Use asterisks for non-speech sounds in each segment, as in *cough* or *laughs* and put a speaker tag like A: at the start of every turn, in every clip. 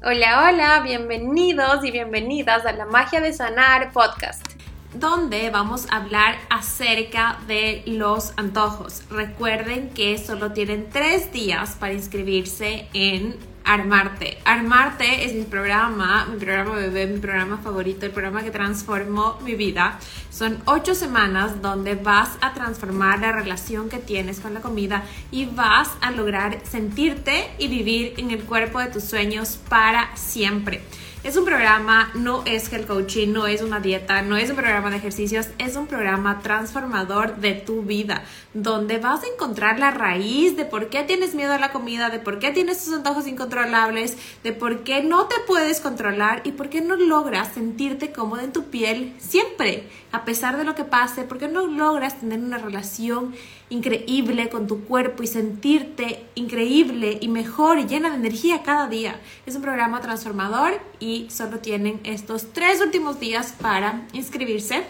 A: Hola, hola, bienvenidos y bienvenidas a la Magia de Sanar podcast
B: donde vamos a hablar acerca de los antojos. Recuerden que solo tienen tres días para inscribirse en Armarte. Armarte es mi programa, mi programa bebé, mi programa favorito, el programa que transformó mi vida. Son ocho semanas donde vas a transformar la relación que tienes con la comida y vas a lograr sentirte y vivir en el cuerpo de tus sueños para siempre. Es un programa, no es el coaching, no es una dieta, no es un programa de ejercicios, es un programa transformador de tu vida, donde vas a encontrar la raíz de por qué tienes miedo a la comida, de por qué tienes tus antojos incontrolables, de por qué no te puedes controlar y por qué no logras sentirte cómodo en tu piel siempre, a pesar de lo que pase, por qué no logras tener una relación increíble con tu cuerpo y sentirte increíble y mejor y llena de energía cada día. Es un programa transformador y solo tienen estos tres últimos días para inscribirse.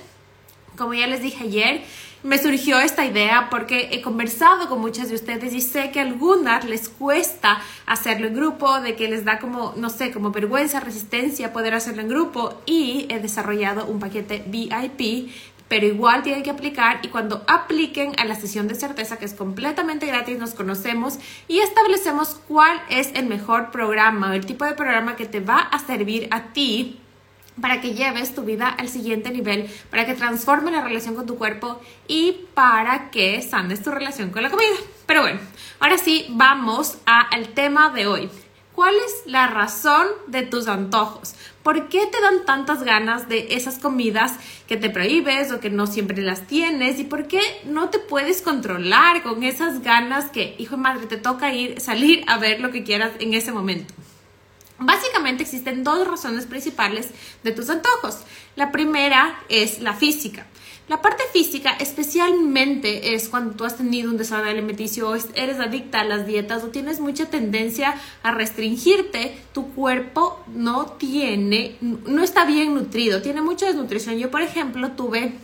B: Como ya les dije ayer, me surgió esta idea porque he conversado con muchas de ustedes y sé que a algunas les cuesta hacerlo en grupo, de que les da como, no sé, como vergüenza, resistencia poder hacerlo en grupo y he desarrollado un paquete VIP pero igual tienen que aplicar y cuando apliquen a la sesión de certeza que es completamente gratis nos conocemos y establecemos cuál es el mejor programa o el tipo de programa que te va a servir a ti para que lleves tu vida al siguiente nivel, para que transforme la relación con tu cuerpo y para que sanes tu relación con la comida. Pero bueno, ahora sí, vamos al tema de hoy. ¿Cuál es la razón de tus antojos? ¿Por qué te dan tantas ganas de esas comidas que te prohíbes o que no siempre las tienes? ¿Y por qué no te puedes controlar con esas ganas que, hijo de madre, te toca ir, salir a ver lo que quieras en ese momento? Básicamente existen dos razones principales de tus antojos. La primera es la física. La parte física especialmente es cuando tú has tenido un desorden alimenticio eres adicta a las dietas o tienes mucha tendencia a restringirte, tu cuerpo no tiene, no está bien nutrido, tiene mucha desnutrición. Yo, por ejemplo, tuve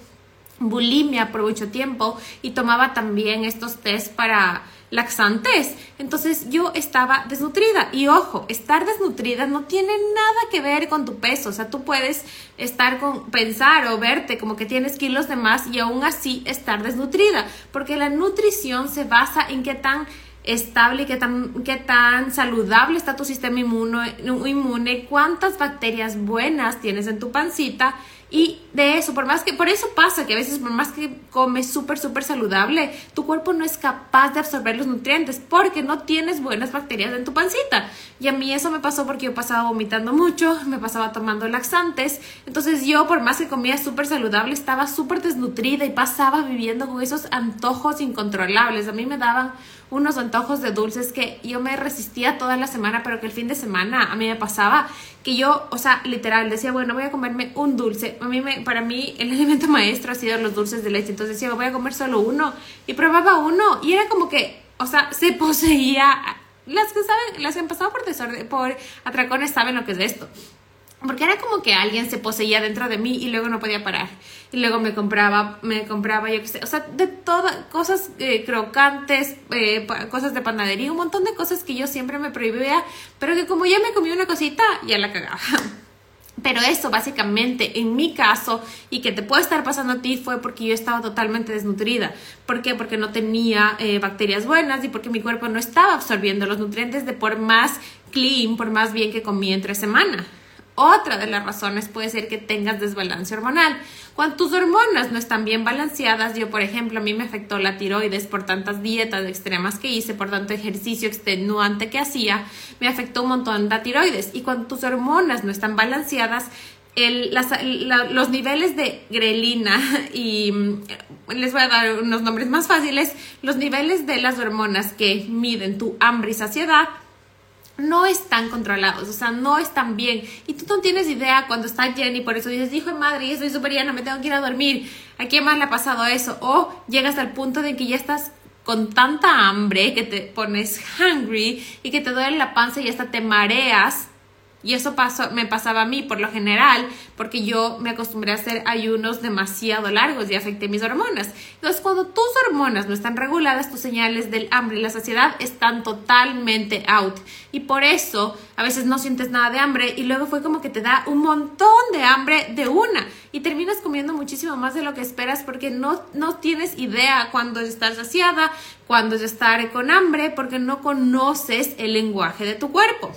B: bulimia por mucho tiempo y tomaba también estos test para laxantes. Entonces yo estaba desnutrida. Y ojo, estar desnutrida no tiene nada que ver con tu peso. O sea, tú puedes estar con, pensar o verte como que tienes kilos de más y aún así estar desnutrida. Porque la nutrición se basa en qué tan estable, qué tan, qué tan saludable está tu sistema inmune, inmune, cuántas bacterias buenas tienes en tu pancita y de eso, por más que, por eso pasa que a veces por más que comes súper, súper saludable, tu cuerpo no es capaz de absorber los nutrientes porque no tienes buenas bacterias en tu pancita. Y a mí eso me pasó porque yo pasaba vomitando mucho, me pasaba tomando laxantes. Entonces yo, por más que comía súper saludable, estaba súper desnutrida y pasaba viviendo con esos antojos incontrolables. A mí me daban unos antojos de dulces que yo me resistía toda la semana, pero que el fin de semana a mí me pasaba que yo, o sea, literal, decía, bueno, voy a comerme un dulce. A mí me, para mí el *laughs* alimento maestro ha sido los dulces de leche, entonces decía, voy a comer solo uno y probaba uno y era como que, o sea, se poseía. Las que saben, las que han pasado por desorden, por atracones saben lo que es esto. Porque era como que alguien se poseía dentro de mí y luego no podía parar. Y luego me compraba, me compraba, yo qué sé, o sea, de todas, cosas eh, crocantes, eh, cosas de panadería, un montón de cosas que yo siempre me prohibía, pero que como ya me comí una cosita, ya la cagaba. *laughs* Pero eso básicamente en mi caso y que te puede estar pasando a ti fue porque yo estaba totalmente desnutrida. ¿Por qué? Porque no tenía eh, bacterias buenas y porque mi cuerpo no estaba absorbiendo los nutrientes de por más clean, por más bien que comí entre semana. Otra de las razones puede ser que tengas desbalance hormonal. Cuando tus hormonas no están bien balanceadas, yo por ejemplo, a mí me afectó la tiroides por tantas dietas extremas que hice, por tanto ejercicio extenuante que hacía, me afectó un montón la tiroides. Y cuando tus hormonas no están balanceadas, los niveles de grelina *laughs* y mm, les voy a dar unos nombres más fáciles, los niveles de las hormonas que miden tu hambre y saciedad no están controlados, o sea, no están bien. Y tú no tienes idea cuando está Jenny, por eso dices, hijo de madre, soy súper me tengo que ir a dormir. ¿A quién más le ha pasado eso? O llegas al punto de que ya estás con tanta hambre que te pones hungry y que te duele la panza y hasta te mareas Y eso pasó, me pasaba a mí por lo general, porque yo me acostumbré a hacer ayunos demasiado largos y afecté mis hormonas. Entonces, cuando tus hormonas no están reguladas, tus señales del hambre y la saciedad están totalmente out. Y por eso a veces no sientes nada de hambre y luego fue como que te da un montón de hambre de una y terminas comiendo muchísimo más de lo que esperas porque no, no tienes idea cuándo es estar saciada, cuándo es estar con hambre, porque no conoces el lenguaje de tu cuerpo.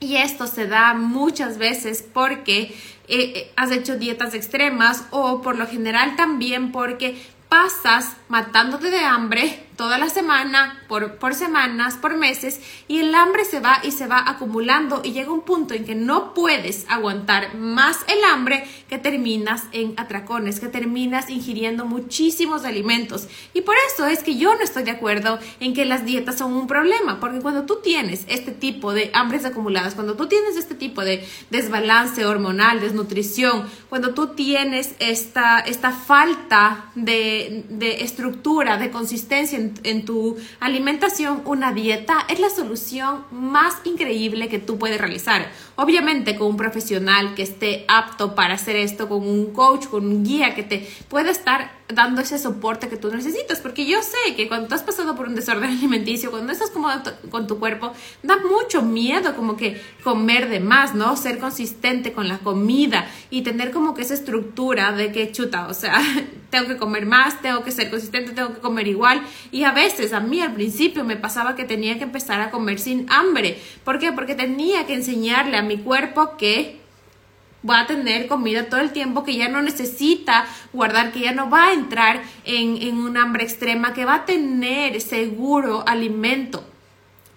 B: Y esto se da muchas veces porque eh, eh, has hecho dietas extremas o por lo general también porque pasas matándote de hambre toda la semana, por, por, semanas, por meses, y el hambre se va y se va acumulando y llega un punto en que no puedes aguantar más el hambre que terminas en atracones, que terminas ingiriendo muchísimos alimentos. Y por eso es que yo no estoy de acuerdo en que las dietas son un problema, porque cuando tú tienes este tipo de hambres acumuladas, cuando tú tienes este tipo de desbalance hormonal, desnutrición, cuando tú tienes esta, esta falta de, de estructura, de consistencia en, tu alimentación, una dieta es la solución más increíble que tú puedes realizar. Obviamente con un profesional que esté apto para hacer esto, con un coach, con un guía que te pueda estar dando ese soporte que tú necesitas, porque yo sé que cuando tú has pasado por un desorden *laughs* alimenticio, cuando estás cómodo con tu cuerpo, da mucho miedo como que comer de más, ¿no? Ser consistente con la comida y tener como que esa estructura de que chuta, o sea, *laughs* tengo que comer más, tengo que ser consistente, tengo que comer igual y a veces a mí al principio me pasaba que tenía que empezar a comer sin hambre. ¿Por qué? Porque tenía que enseñarle a mi cuerpo que va a tener comida todo el tiempo, que ya no necesita guardar, que ya no va a entrar en, en un hambre extrema, que va a tener seguro alimento.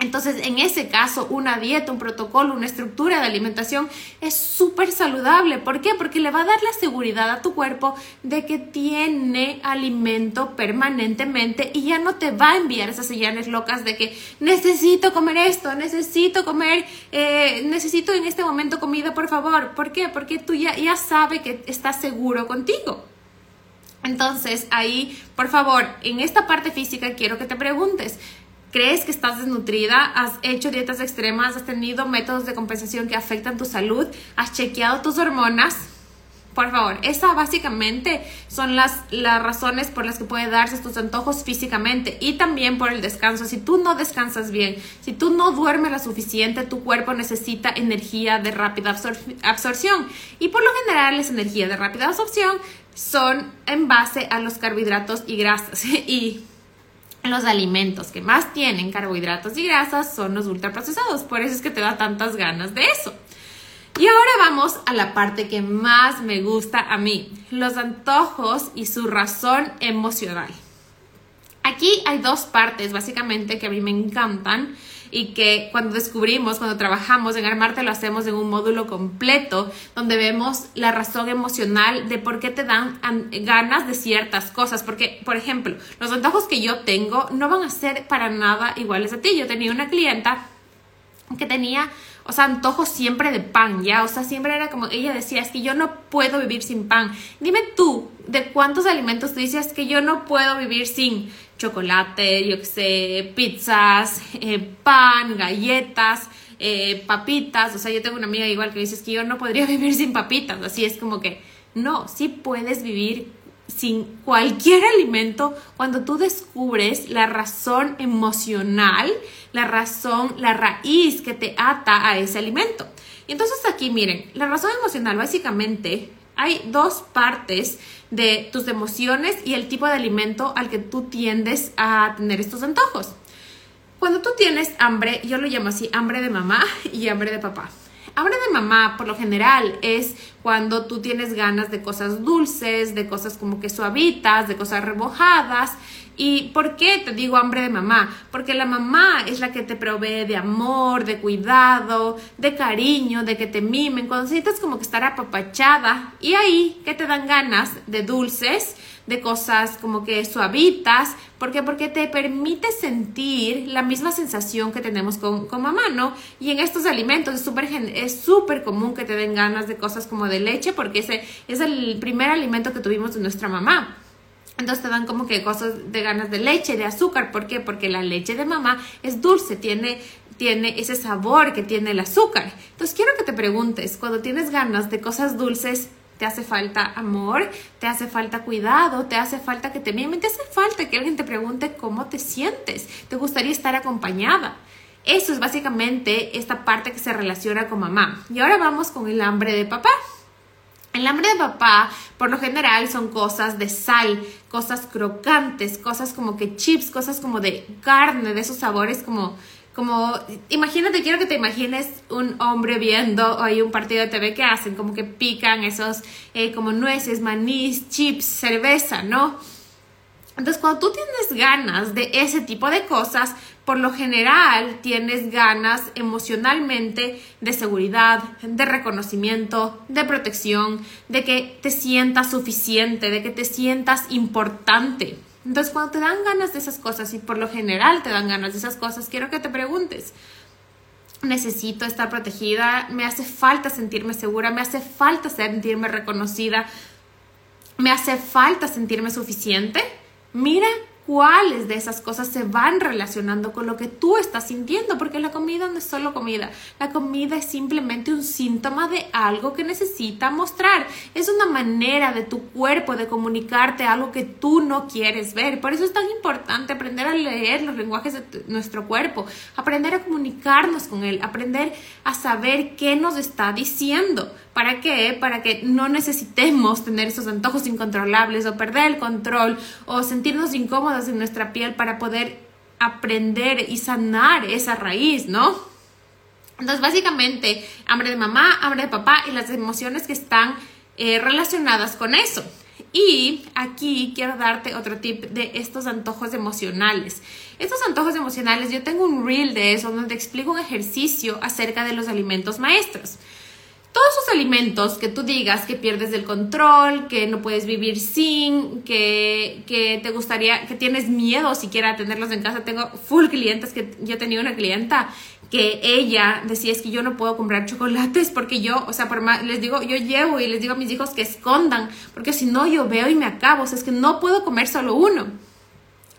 B: Entonces, en ese caso, una dieta, un protocolo, una estructura de alimentación es súper saludable. ¿Por qué? Porque le va a dar la seguridad a tu cuerpo de que tiene alimento permanentemente y ya no te va a enviar esas señales locas de que necesito comer esto, necesito comer, eh, necesito en este momento comida, por favor. ¿Por qué? Porque tú ya, ya sabes que estás seguro contigo. Entonces, ahí, por favor, en esta parte física quiero que te preguntes, crees que estás desnutrida, has hecho dietas extremas, has tenido métodos de compensación que afectan tu salud, has chequeado tus hormonas, por favor, esas básicamente son las, las razones por las que puede darse estos antojos físicamente y también por el descanso. Si tú no descansas bien, si tú no duermes lo suficiente, tu cuerpo necesita energía de rápida absorción. Y por lo general, esa energía de rápida absorción son en base a los carbohidratos y grasas. *laughs* Y los alimentos que más tienen carbohidratos y grasas son los ultraprocesados. Por eso es que te da tantas ganas de eso. Y ahora vamos a la parte que más me gusta a mí, los antojos y su razón emocional. Aquí hay dos partes básicamente que a mí me encantan y que cuando descubrimos, cuando trabajamos en Armarte lo hacemos en un módulo completo donde vemos la razón emocional de por qué te dan ganas de ciertas cosas. Porque, por ejemplo, los antojos que yo tengo no van a ser para nada iguales a ti. Yo tenía una clienta que tenía o sea, antojos siempre de pan, ¿ya? O sea, siempre era como, ella decía, es que yo no puedo vivir sin pan. Dime tú, ¿de cuántos alimentos tú dices que yo no puedo vivir sin chocolate, yo qué sé, pizzas, eh, pan, galletas, eh, papitas? O sea, yo tengo una amiga igual que dice, que yo no podría *laughs* vivir sin papitas. Así es como que, no, sí puedes vivir sin cualquier alimento cuando tú descubres la razón emocional, la razón, la raíz que te ata a ese alimento. Y entonces aquí miren, la razón emocional básicamente hay dos partes de tus emociones y el tipo de alimento al que tú tiendes a tener estos antojos. Cuando tú tienes hambre, yo lo llamo así, hambre de mamá *laughs* y hambre de papá. Hambre de mamá, por lo general, es cuando tú tienes ganas de cosas dulces, de cosas como que suavitas, de cosas remojadas. ¿Y por qué te digo hambre de mamá? Porque la mamá es la que te provee de amor, de cuidado, de cariño, de que te mimen, cuando sientes como que estar apapachada. Y ahí que te dan ganas de dulces, de cosas como que suavitas. ¿Por qué? Porque te permite sentir la misma sensación que tenemos con, con mamá, ¿no? Y en estos alimentos es súper es súper común que te den ganas de cosas como de leche, porque ese es el primer alimento que tuvimos de nuestra mamá. Entonces te dan como que cosas de ganas de leche, de azúcar. ¿Por qué? Porque la leche de mamá es dulce, tiene tiene ese sabor que tiene el azúcar. Entonces quiero que te preguntes, cuando tienes ganas de cosas dulces, te hace falta amor, te hace falta cuidado, te hace falta que te miren, te hace falta que alguien te pregunte cómo te sientes, te gustaría estar acompañada. Eso es básicamente esta parte que se relaciona con mamá. Y ahora vamos con el hambre de papá. El hambre de papá, por lo general, son cosas de sal, cosas crocantes, cosas como que chips, cosas como de carne, de esos sabores como como, imagínate, quiero que te imagines un hombre viendo hay un partido de TV que hacen, como que pican esos, eh, como nueces, manís, chips, cerveza, ¿no? Entonces, cuando tú tienes ganas de ese tipo de cosas, por lo general tienes ganas emocionalmente de seguridad, de reconocimiento, de protección, de que te sientas suficiente, de que te sientas importante. Entonces, cuando te dan ganas de esas cosas, y por lo general te dan ganas de esas cosas, quiero que te preguntes, necesito estar protegida, me hace falta sentirme segura, me hace falta sentirme reconocida, me hace falta sentirme suficiente. Mira cuáles de esas cosas se van relacionando con lo que tú estás sintiendo, porque la comida no es solo comida, la comida es simplemente un síntoma de algo que necesita mostrar, es una manera de tu cuerpo de comunicarte algo que tú no quieres ver, por eso es tan importante aprender a leer los lenguajes de nuestro cuerpo, aprender a comunicarnos con él, aprender a saber qué nos está diciendo, ¿Para qué? Para que no necesitemos tener esos antojos incontrolables o perder el control o sentirnos incómodos en nuestra piel para poder aprender y sanar esa raíz, ¿no? Entonces, básicamente, hambre de mamá, hambre de papá y las emociones que están eh, relacionadas con eso. Y aquí quiero darte otro tip de estos antojos emocionales. Estos antojos emocionales, yo tengo un reel de eso donde explico un ejercicio acerca de los alimentos maestros todos esos alimentos que tú digas que pierdes el control, que no puedes vivir sin, que, que te gustaría, que tienes miedo siquiera a tenerlos en casa. Tengo full clientes que yo tenía una clienta que ella decía es que yo no puedo comprar chocolates porque yo, o sea, por más, les digo, yo llevo y les digo a mis hijos que escondan, porque si no yo veo y me acabo, o sea, es que no puedo comer solo uno.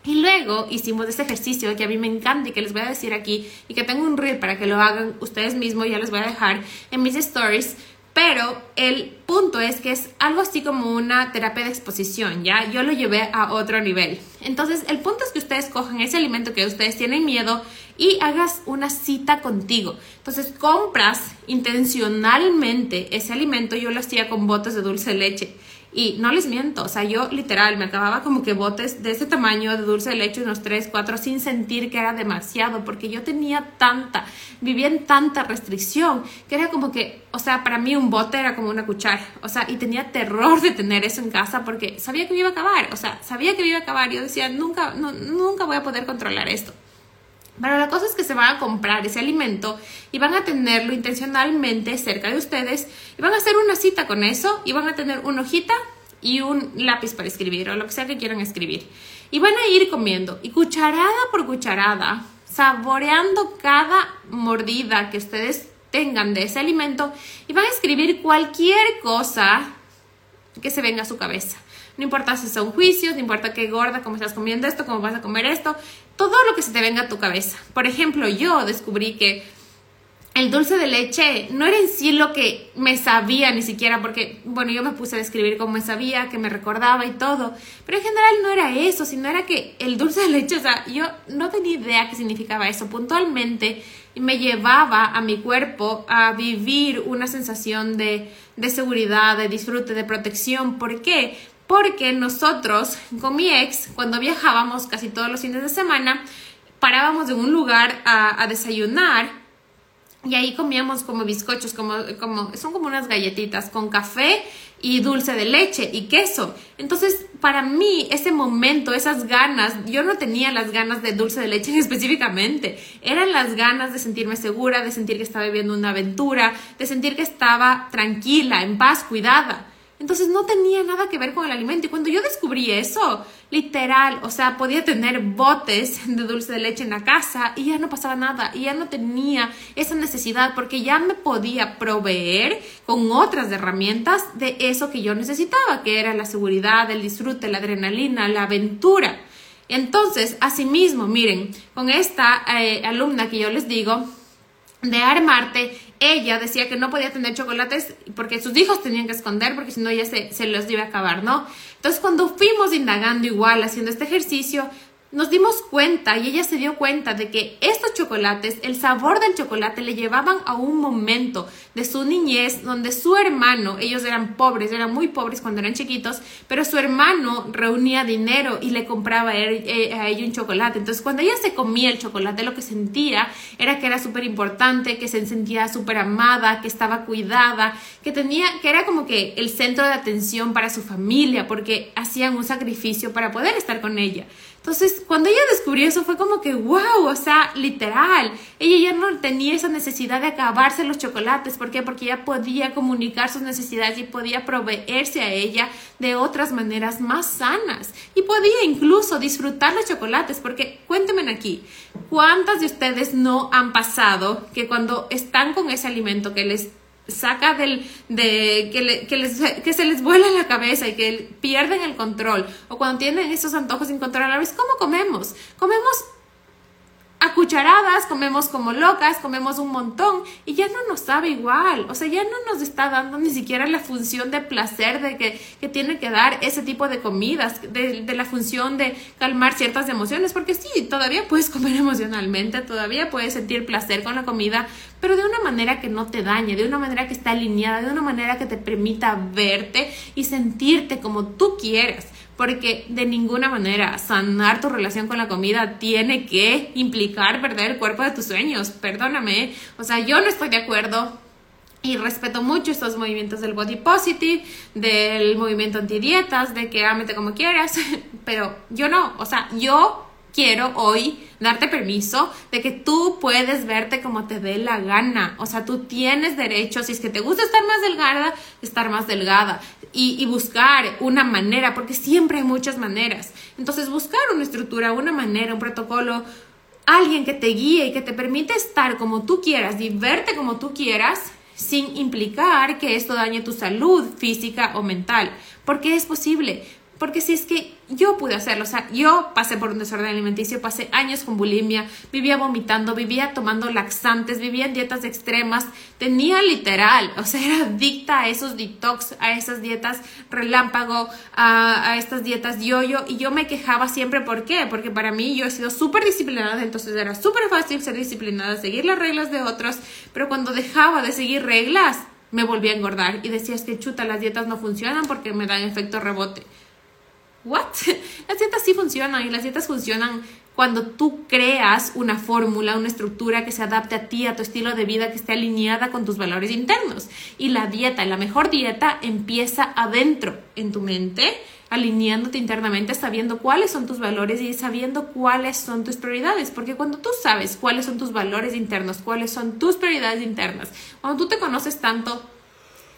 B: Y luego hicimos este ejercicio que a mí me encanta y que les voy a decir aquí y que tengo un reel para que lo hagan ustedes mismos, ya les voy a dejar en mis stories. Pero el punto es que es algo así como una terapia de exposición, ¿ya? Yo lo llevé a otro nivel. Entonces, el punto es que ustedes cojan ese alimento que ustedes tienen miedo y hagas una cita contigo. Entonces, compras intencionalmente ese alimento. Yo lo hacía con botes de dulce leche. Y no les miento, o sea, yo literal me acababa como que botes de ese tamaño de dulce de leche, unos 3, 4, sin sentir que era demasiado, porque yo tenía tanta, vivía en tanta restricción, que era como que, o sea, para mí un bote era como una cuchara, o sea, y tenía terror de tener eso en casa porque sabía que me iba a acabar, o sea, sabía que me iba a acabar, yo decía, nunca, nunca voy a poder controlar esto. Pero la cosa es que se van a comprar ese alimento y van a tenerlo intencionalmente cerca de ustedes y van a hacer una cita con eso y van a tener una hojita y un lápiz para escribir o lo que sea que quieran escribir. Y van a ir comiendo y cucharada por cucharada, saboreando cada mordida que ustedes tengan de ese alimento y van a escribir cualquier cosa que se venga a su cabeza. No importa si son juicios, no importa qué gorda, cómo estás comiendo esto, cómo vas a comer esto, todo lo que se te venga a tu cabeza. Por ejemplo, yo descubrí que el dulce de leche no era en sí lo que me sabía ni siquiera, porque, bueno, yo me puse a describir cómo me sabía, que me recordaba y todo, pero en general no era eso, sino era que el dulce de leche, o sea, yo no tenía idea qué significaba eso. Puntualmente me llevaba a mi cuerpo a vivir una sensación de, de seguridad, de disfrute, de protección. ¿Por qué? Porque nosotros con mi ex, cuando viajábamos casi todos los fines de semana, parábamos en un lugar a, desayunar y ahí comíamos como bizcochos, como, como, son como unas galletitas con café y dulce de leche y queso. Entonces, para mí, ese momento, esas ganas, yo no tenía las ganas de dulce de leche *laughs* específicamente, eran las ganas de sentirme segura, de sentir que estaba viviendo una aventura, de sentir que estaba tranquila, en paz, cuidada. Entonces no tenía nada que ver con el alimento. Y cuando yo descubrí eso, literal, o sea, podía tener botes de dulce de leche en la casa y ya no pasaba nada. Y ya no tenía esa necesidad porque ya me podía proveer con otras herramientas de eso que yo necesitaba, que era la seguridad, el disfrute, la adrenalina, la aventura. Entonces, asimismo, miren, con esta eh, alumna que yo les digo, de Armarte, ella decía que no podía tener chocolates porque sus hijos tenían que esconder porque si no ella se, se los iba a acabar, ¿no? Entonces cuando fuimos indagando igual, haciendo este ejercicio, nos dimos cuenta y ella se dio cuenta de que estos chocolates, el sabor del chocolate le llevaban a un momento de su niñez donde su hermano, ellos eran pobres, eran muy pobres cuando eran chiquitos, pero su hermano reunía dinero y le compraba eh, a ella un chocolate. Entonces cuando ella se comía el chocolate, lo que sentía era que era súper importante, que se sentía súper amada, que estaba cuidada, que tenía, que era como que el centro de atención para su familia, porque hacían un sacrificio para poder estar con ella. Entonces, cuando ella descubrió eso fue como que, wow, o sea, literal, ella ya no tenía esa necesidad de acabarse los chocolates. ¿Por qué? Porque ella podía comunicar sus necesidades y podía proveerse a ella de otras maneras más sanas. Y podía incluso disfrutar los chocolates, porque cuéntenme aquí, ¿cuántas de ustedes no han pasado que cuando están con ese alimento que les saca del, de que, que, les, que, se les vuela la cabeza y que pierden el control, o cuando tienen esos antojos incontrolables, ¿cómo comemos? Comemos cucharadas, comemos como locas, comemos un montón y ya no nos sabe igual, o sea, ya no nos está dando ni siquiera la función de placer de que, que tiene que dar ese tipo de comidas, de, de, la función de calmar ciertas emociones, porque sí, todavía puedes comer *laughs* emocionalmente, todavía puedes sentir placer con la comida, pero de una manera que no te dañe, de una manera que está alineada, de una manera que te permita verte y sentirte como tú quieras porque de ninguna manera sanar tu relación con la comida tiene que implicar perder el cuerpo de tus sueños. Perdóname, o sea, yo no estoy de acuerdo y respeto mucho estos movimientos del body positive, del movimiento antidietas, de que ámete como quieras, *laughs* pero yo no, o sea, yo quiero hoy darte permiso de que tú puedes verte como te dé la gana. O sea, tú tienes derecho, si es que te gusta estar más delgada, estar más delgada. Y, buscar una manera, porque siempre hay muchas maneras. Entonces, buscar una estructura, una manera, un protocolo, alguien que te guíe y que te permite estar como tú quieras y verte como tú quieras, sin implicar que esto dañe tu salud física o mental. Porque es posible. Porque si es que yo pude hacerlo, o sea, yo pasé por un desorden alimenticio, pasé años con bulimia, vivía vomitando, vivía tomando laxantes, vivía en dietas extremas, tenía literal, o sea, era adicta a esos detox, a esas dietas relámpago, a, estas dietas yo-yo, y yo me quejaba siempre, ¿por qué? Porque para mí yo he sido súper disciplinada, entonces era súper fácil ser disciplinada, seguir las reglas de otros, pero cuando dejaba de seguir reglas, me volví a engordar y decías que chuta, las dietas no funcionan porque me dan efecto rebote. ¿What? *laughs* Las dietas sí funcionan y las dietas funcionan cuando tú creas una fórmula, una estructura que se adapte a ti, a tu estilo de vida, que esté alineada con tus valores internos. Y la dieta, la mejor dieta, empieza adentro, en tu mente, alineándote internamente, sabiendo cuáles son tus valores y sabiendo cuáles son tus prioridades. Porque cuando tú sabes cuáles son tus valores internos, cuáles son tus prioridades internas, cuando tú te conoces tanto,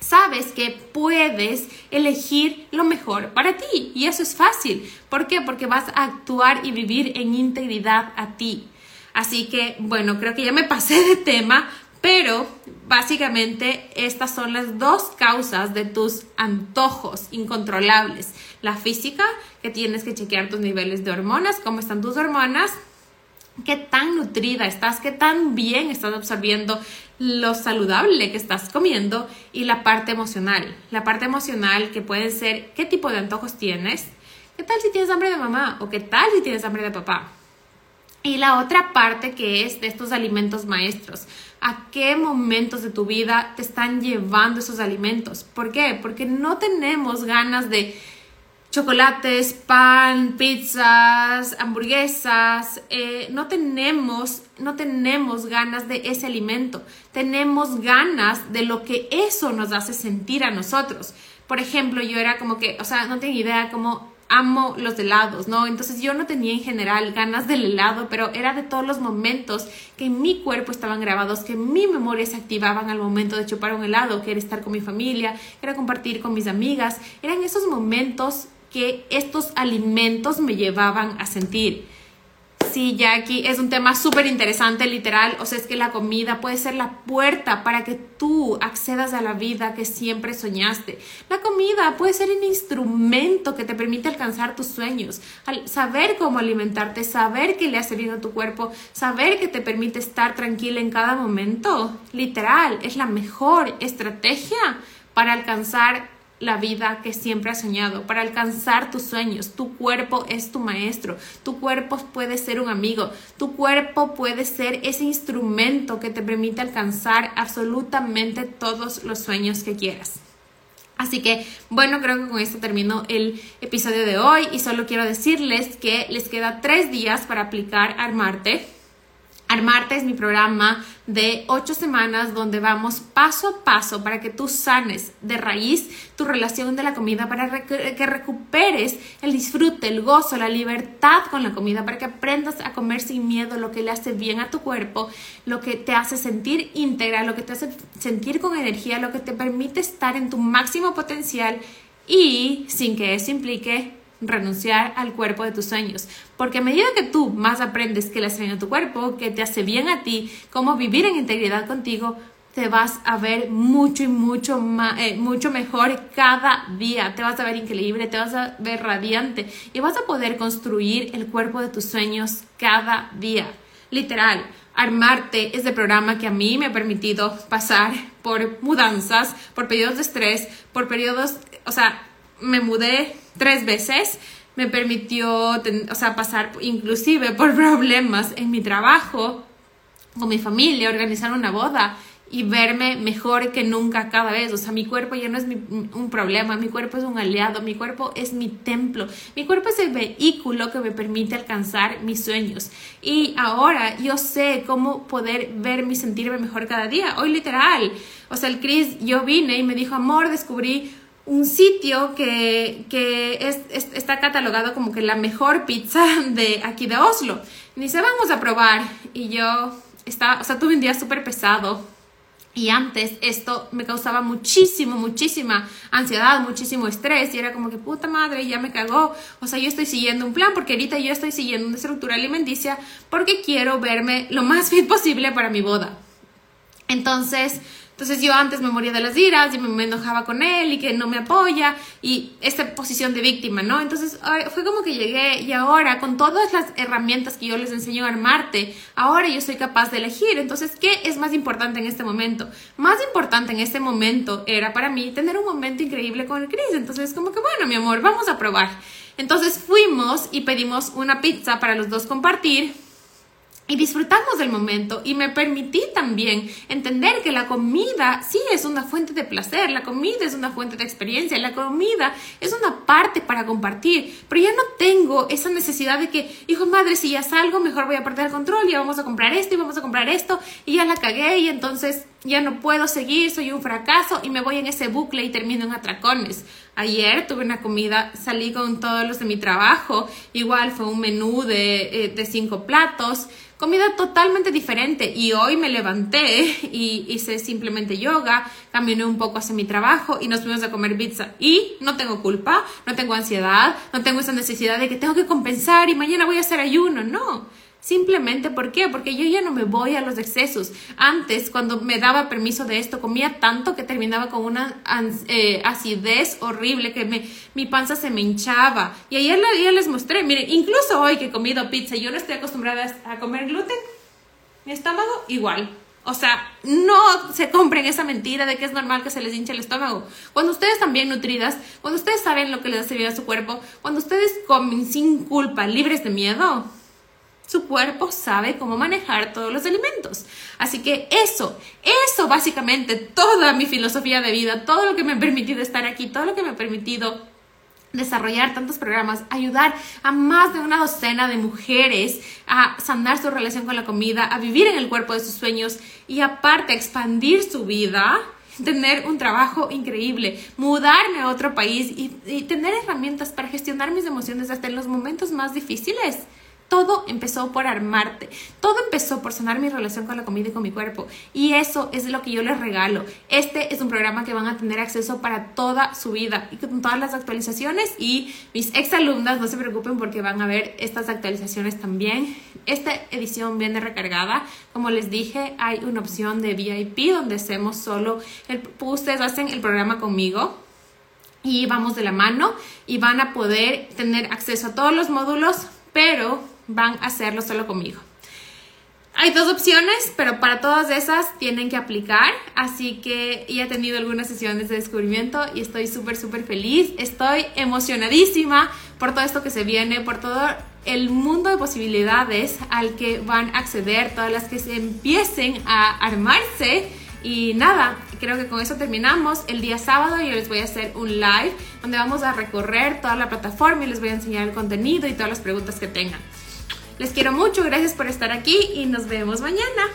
B: sabes que puedes elegir lo mejor para ti. Y eso es fácil. ¿Por qué? Porque vas a actuar y vivir en integridad a ti. Así que, bueno, creo que ya me pasé de tema, pero básicamente estas son las dos causas de tus antojos incontrolables. La física, que tienes que chequear tus niveles de hormonas, cómo están tus hormonas, qué tan nutrida estás, qué tan bien estás absorbiendo lo saludable que estás comiendo y la parte emocional. La parte emocional que puede ser qué tipo de antojos tienes, qué tal si tienes hambre de mamá o qué tal si tienes hambre de papá. Y la otra parte que es de estos alimentos maestros. ¿A qué momentos de tu vida te están llevando esos alimentos? ¿Por qué? Porque no tenemos ganas de chocolates, pan, pizzas, hamburguesas. Eh, no tenemos, no tenemos ganas de ese alimento. Tenemos ganas de lo que eso nos hace sentir a nosotros. Por ejemplo, yo era como que, o sea, no tengo idea cómo amo los helados, ¿no? Entonces yo no tenía en general ganas del helado, pero era de todos los momentos que en mi cuerpo estaban grabados, que en mi memoria se activaban al momento de chupar un helado, que era estar con mi familia, era compartir con mis amigas, eran esos momentos que estos alimentos me llevaban a sentir. Sí, Jackie, es un tema súper interesante, literal. O sea, es que la comida puede ser la puerta para que tú accedas a la vida que siempre soñaste. La comida puede ser un instrumento que te permite alcanzar tus sueños. Al saber cómo alimentarte, saber qué le hace bien a tu cuerpo, saber que te permite estar tranquila en cada momento, literal, es la mejor estrategia para alcanzar la vida que siempre has soñado, para alcanzar tus sueños. Tu cuerpo es tu maestro, tu cuerpo puede ser un amigo, tu cuerpo puede ser ese instrumento que te permite alcanzar absolutamente todos los sueños que quieras. Así que, bueno, creo que con esto termino el episodio de hoy y solo quiero decirles que les queda tres días para aplicar Armarte Armarte es mi programa de ocho semanas donde vamos paso a paso para que tú sanes de raíz tu relación de la comida, para que recuperes el disfrute, el gozo, la libertad con la comida, para que aprendas a comer sin miedo lo que le hace bien a tu cuerpo, lo que te hace sentir íntegra, lo que te hace sentir con energía, lo que te permite estar en tu máximo potencial y sin que eso implique renunciar al cuerpo de tus sueños. Porque a medida que tú más aprendes que le hace bien a tu cuerpo, que te hace bien a ti, cómo vivir en integridad contigo, te vas a ver mucho y mucho, eh, mucho mejor cada día. Te vas a ver increíble, te vas a ver radiante y vas a poder construir el cuerpo de tus sueños cada día. Literal, Armarte es el programa que a mí me ha permitido pasar por mudanzas, por periodos de estrés, por periodos, o sea, me mudé tres veces, me permitió, o sea, pasar inclusive por *laughs* problemas en mi trabajo, con mi familia, organizar una boda y verme mejor que nunca cada vez. O sea, mi cuerpo ya no es un problema, mi cuerpo es un aliado, mi cuerpo es mi templo, mi cuerpo es el vehículo que me permite alcanzar mis sueños. Y ahora yo sé cómo poder verme y sentirme mejor cada día. Hoy literal, o sea, el Chris, yo vine y me dijo, amor, descubrí un sitio que, es, está catalogado como que la mejor pizza de aquí de Oslo. Y dice, vamos a probar. Y yo estaba, o sea, tuve un día súper pesado. Y antes esto me causaba muchísimo, muchísima ansiedad, muchísimo estrés. Y era como que puta madre, ya me cagó. O sea, yo estoy siguiendo un plan porque ahorita yo estoy siguiendo una estructura alimenticia porque quiero verme lo más bien posible para mi boda. Entonces, entonces yo antes me moría de las iras y me, enojaba con él y que no me apoya y esta posición de víctima, ¿no? Entonces fue como que llegué y ahora con todas las herramientas que yo les enseño a armarte, ahora yo soy capaz de elegir. Entonces, ¿qué es más importante en este momento? Más importante en este momento era para mí tener un momento increíble con el Chris. Entonces, como que bueno, mi amor, vamos a probar. Entonces fuimos y pedimos una pizza para los dos compartir y disfrutamos del momento y me permití también entender que la comida sí es una fuente de placer, la comida es una fuente de experiencia, la comida es una parte para compartir, pero ya no tengo esa necesidad de que, hijo madre, si ya salgo, mejor voy a perder el control, y vamos a comprar esto y vamos a comprar esto y ya la cagué y entonces ya no puedo seguir, soy un fracaso y me voy en ese bucle y termino en atracones. Ayer tuve una comida, salí con todos los de mi trabajo, igual fue un menú de, eh, de cinco platos comida totalmente diferente. Y hoy me levanté *laughs* y hice simplemente yoga, caminé un poco hacia mi trabajo y nos fuimos a comer pizza. Y no tengo culpa, no tengo ansiedad, no tengo esa necesidad de que tengo que compensar y mañana voy a hacer ayuno. No Simplemente, ¿por qué? Porque yo ya no me voy a los excesos. Antes, cuando me daba permiso de esto, comía tanto que terminaba con una eh, acidez horrible, que me, mi panza se me hinchaba. Y ayer les mostré, miren, incluso hoy que he comido pizza, yo no estoy acostumbrada a comer gluten, mi estómago igual. O sea, no se compren esa mentira de que es normal que se les hinche el estómago. Cuando ustedes están bien nutridas, cuando ustedes saben lo que les hace bien a su cuerpo, cuando ustedes comen sin culpa, libres de miedo, su cuerpo sabe cómo manejar todos los alimentos. Así que eso, eso básicamente, toda mi filosofía de vida, todo lo que me ha permitido estar aquí, todo lo que me ha permitido desarrollar tantos programas, ayudar a más de una docena de mujeres a sanar su relación con la comida, a vivir en el cuerpo de sus sueños y aparte expandir su vida, tener un trabajo increíble, mudarme a otro país y, y tener herramientas para gestionar mis emociones hasta en los momentos más difíciles todo empezó por armarte, todo empezó por sanar mi relación con la comida y con mi cuerpo. Y eso es lo que yo les regalo. Este es un programa que van a tener acceso para toda su vida y con todas las actualizaciones. Y mis exalumnas, no se preocupen porque van a ver estas actualizaciones también. Esta edición viene recargada. Como les dije, hay una opción de VIP donde hacemos solo, el, ustedes hacen el programa conmigo y vamos de la mano y van a poder tener acceso a todos los módulos, pero van a hacerlo solo conmigo. Hay dos opciones, pero para todas esas tienen que aplicar, así que ya he tenido algunas sesiones de descubrimiento y estoy súper, súper feliz. Estoy emocionadísima por todo esto que se viene, por todo el mundo de posibilidades al que van a acceder, todas las que se empiecen a armarse. Y nada, creo que con eso terminamos. El día sábado yo les voy a hacer un live donde vamos a recorrer toda la plataforma y les voy a enseñar el contenido y todas las preguntas que tengan. Les quiero mucho, gracias por estar aquí y nos vemos mañana.